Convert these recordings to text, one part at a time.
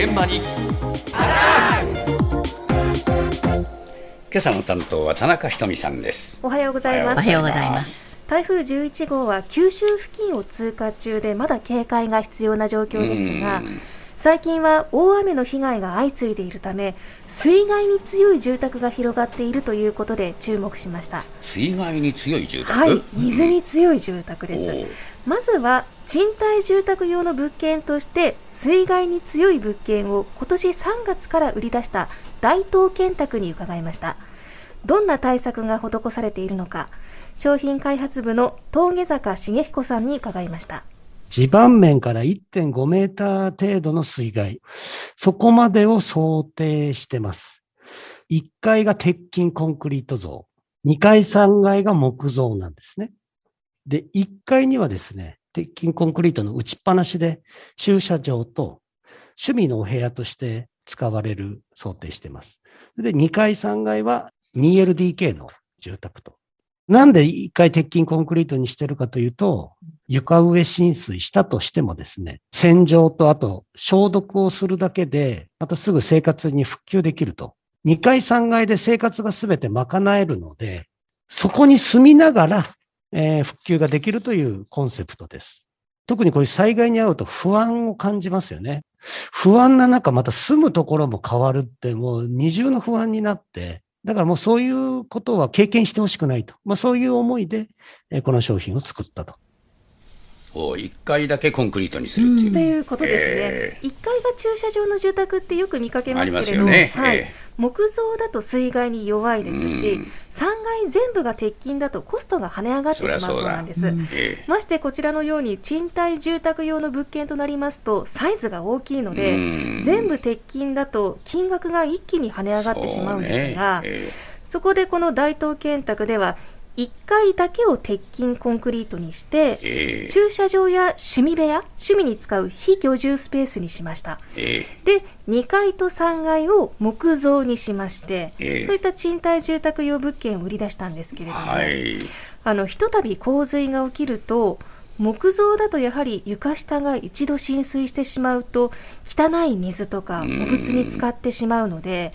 現場に。今朝の担当は田中ひとみさんです。おはようございます。おはようございます。台風11号は九州付近を通過中でまだ警戒が必要な状況ですがうん。最近は大雨の被害が相次いでいるため水害に強い住宅が広がっているということで注目しました。水害に強い住宅？はい水に強い住宅です、おう。まずは賃貸住宅用の物件として水害に強い物件を今年3月から売り出した大東建託に伺いましたどんな対策が施されているのか商品開発部の峠坂茂彦さんに伺いました地盤面から1.5メーター程度の水害。そこまでを想定してます。1階が鉄筋コンクリート像。2階3階が木造なんですね。で、1階にはですね、鉄筋コンクリートの打ちっぱなしで駐車場と趣味のお部屋として使われる想定してます。で、2階3階は 2LDK の住宅と。なんで1階鉄筋コンクリートにしてるかというと、床上浸水したとしてもですね、洗浄とあと消毒をするだけで、またすぐ生活に復旧できると。2階3階で生活がすべて賄えるので、そこに住みながら、えー復旧ができるというコンセプトです。特にこういう災害に遭うと不安を感じますよね。不安な中、また住むところも変わるって、もう二重の不安になって、だからもうそういうことは経験してほしくないと。まあそういう思いで、この商品を作ったと。お1階だけコンクリートにするっていう、ということですね、え1階が駐車場の住宅ってよく見かけますけれど、ね。はい。え木造だと水害に弱いですし、うん。3階全部が鉄筋だとコストが跳ね上がってしまうそうなんです。えましてこちらのように賃貸住宅用の物件となりますとサイズが大きいので、うん。全部鉄筋だと金額が一気に跳ね上がってしまうんですが、そうね。え。そこでこの大東建託では1階だけを鉄筋コンクリートにして、ええ。駐車場や趣味部屋趣味に使う非居住スペースにしました。えで2階と3階を木造にしまして、ええ。そういった賃貸住宅用物件を売り出したんですけれえども、はい。あのひとたび洪水が起きると木造だとやはり床下が一度浸水してしまうと汚い水とかお物に浸かってしまうので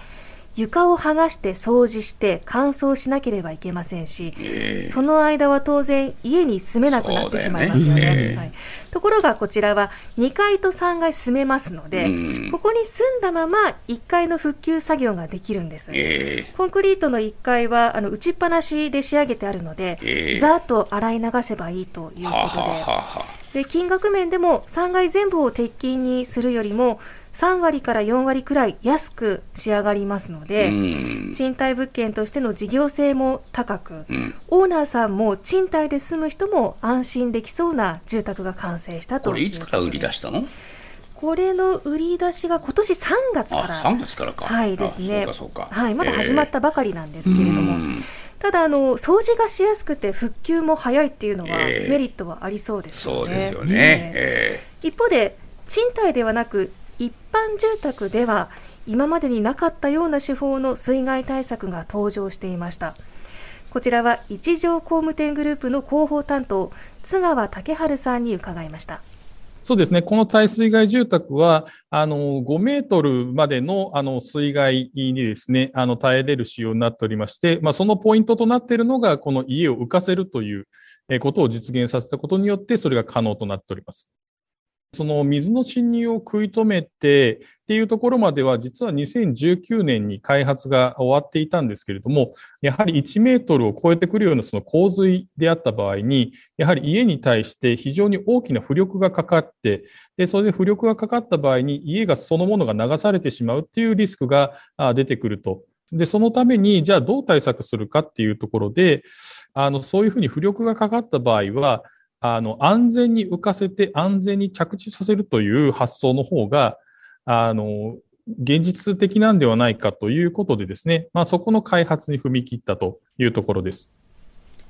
床を剥がして掃除して乾燥しなければいけませんし、ええ。その間は当然家に住めなくなってしまいますよね。よね。ええはい、ところがこちらは2階と3階住めますので、うん。ここに住んだまま1階の復旧作業ができるんです、えコンクリートの1階はあの打ちっぱなしで仕上げてあるので、ええ。ざーっと洗い流せばいいというえことではあはあはで金額面でも3階全部を鉄筋にするよりも3割から4割くらい安く仕上がりますので、うん。賃貸物件としての事業性も高く、うん。オーナーさんも賃貸で住む人も安心できそうな住宅が完成したとこれいつから売り出したの？これの売り出しが今年3月かあら3月からか。はいですね。はい、まだ始まったばかりなんですけれども、うん。ただあの掃除がしやすくて復旧も早いっていうのはええ。メリットはありそうですよね。そうですよね、えええ。一方で賃貸ではなく一般住宅では今までになかったような手法の水害対策が登場していました。こちらは一条工務店グループの広報担当津川武春さんに伺いました。そうですね。この耐水害住宅は、あの、5メートルまでの、あの、水害にですね、あの、耐えれる仕様になっておりまして、まあ、そのポイントとなっているのが、この家を浮かせるということを実現させたことによって、それが可能となっております。その水の侵入を食い止めてっていうところまでは、実は2019年に開発が終わっていたんですけれども、やはり1メートルを超えてくるようなその洪水であった場合に、やはり家に対して非常に大きな浮力がかかって、で、それで浮力がかかった場合に家がそのものが流されてしまうっていうリスクが出てくると。で、そのために、じゃあどう対策するかっていうところで、あの、そういうふうに浮力がかかった場合は、あの、安全に浮かせて安全に着地させるという発想の方が、あの、現実的なんではないかということでですね、まあそこの開発に踏み切ったというところです。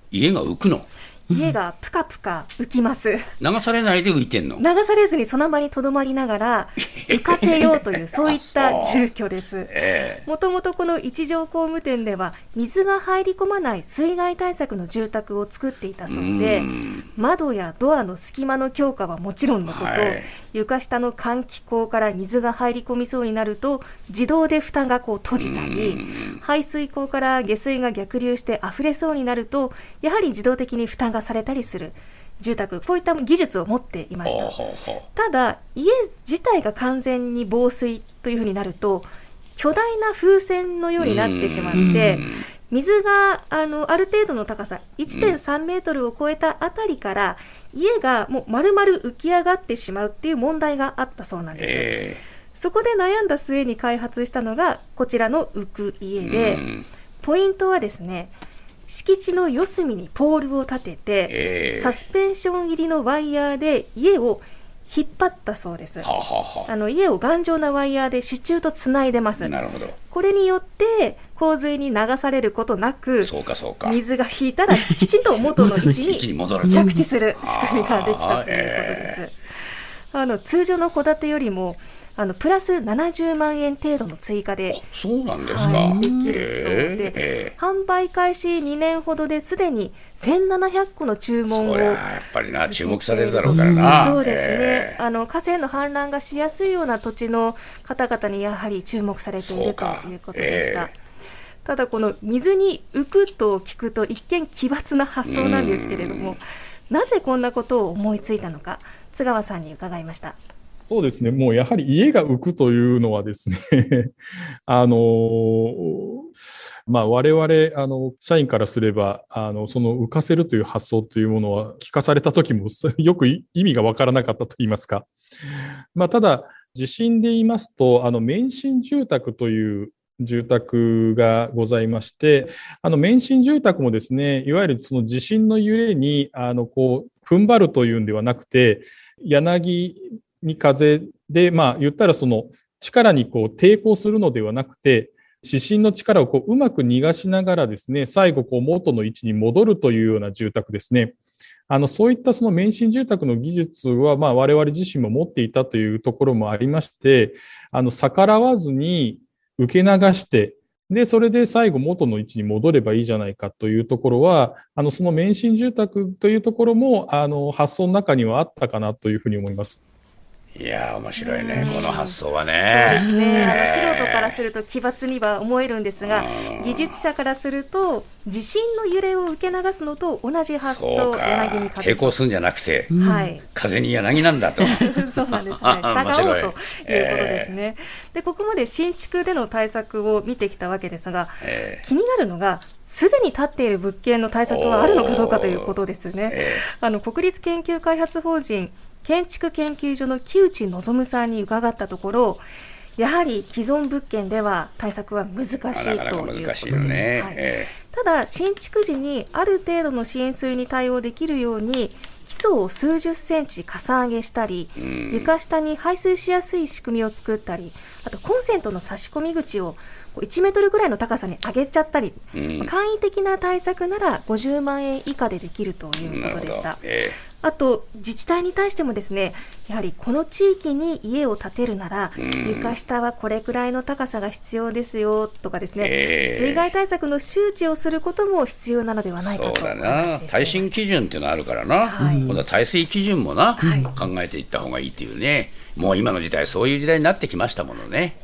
家が浮くの？家がぷかぷか浮きます。流されないで浮いてんの？流されずにその場にとどまりながら 浮かせようというそういった住居です。えもともとこの一条工務店では水が入り込まない水害対策の住宅を作っていたえそうでん。窓やドアの隙間の強化はもちろんのこと、はい。床下の換気口から水が入り込みそうになると自動で蓋がこう閉じたり排水口から下水が逆流して溢れそうになるとやはり自動的に蓋がされたりする住宅こういった技術を持っていました。ただ家自体が完全に防水というふうになると巨大な風船のようになってしまって水があのある程度の高さ1.3メートルを超えたあたりから家がもう丸々浮き上がってしまうっていう問題があったそうなんです、えそこで悩んだ末に開発したのがこちらの浮く家えで、うん。ポイントはですね敷地の四隅にポールを立てて、ええ。サスペンション入りのワイヤーで家を引っ張ったそうです。はあはあはあ。の家を頑丈なワイヤーで支柱とつないでます。あなるほど。これによって洪水に流されることなくそうかそうか。水が引いたらきちんと元の位置にに戻る。着地する仕組みができたということです。あの通常の戸建てよりもあのプラス70万円程度の追加でそうなんですか、はいできるそうで、ええ販売開始2年ほどですでに1700個の注文をやっぱりな注目されるだろうからな、そうですね、ええ。あの河川の氾濫がしやすいような土地の方々にやはり注目されているということでした。えただこの水に浮くと聞くと一見奇抜な発想なんですけれどもなぜこんなことを思いついたのか津川さんに伺いましたそうですね。もうやはり家が浮くというのはですね、あのまあ我々、あの、社員からすれば、あの、その浮かせるという発想というものは聞かされた時も よく意味がわからなかったと言いますか。まあただ、地震で言いますと、あの、免震住宅という住宅がございまして、あの、免震住宅もですね、いわゆるその地震の揺れに、あの、こう、踏ん張るというんではなくて、柳に風で、まあ言ったらその力にこう抵抗するのではなくて、指針の力をこううまく逃がしながらですね、最後こう元の位置に戻るというような住宅ですね。あの、そういったその免震住宅の技術は、まあ我々自身も持っていたというところもありまして、あの、逆らわずに受け流して、で、それで最後元の位置に戻ればいいじゃないかというところは、あの、その免震住宅というところも、あの、発想の中にはあったかなというふうに思います。いやー面白いね、この発想はそうでね。すねあの素ええ人からすると奇抜には思えるんですがうん。技術者からすると地震の揺れを受け流すのと同じ発想か。柳に風。抵抗するんじゃなくて、はい。風に柳なんだと。そうなんです、はい、従おうということですね、でここまで新築での対策を見てきたわけですがえ気になるのがすでに建っている物件の対策はあるのかどうかということですね。えあの国立研究開発法人建築研究所の木内望さんに伺ったところやはり既存物件では対策は難しいということです。ただ新築時にある程度の浸水に対応できるように基礎を数十センチかさ上げしたり、えうん。床下に排水しやすい仕組みを作ったりあとコンセントの差し込み口をこう1メートルぐらいの高さに上げちゃったり、うん。簡易的な対策なら50万円以下でできるということでした。えあと自治体に対してもですねやはりこの地域に家を建てるなら、うん。床下はこれくらいの高さが必要ですよとかですね、ええ。水害対策の周知をすることも必要なのではないかとおそうだな。耐震基準っていうのがあるからな、はい。今度は耐水基準もな、はい。考えていった方がいいっていうね、もう今の時代、そういう時代になってきましたものね。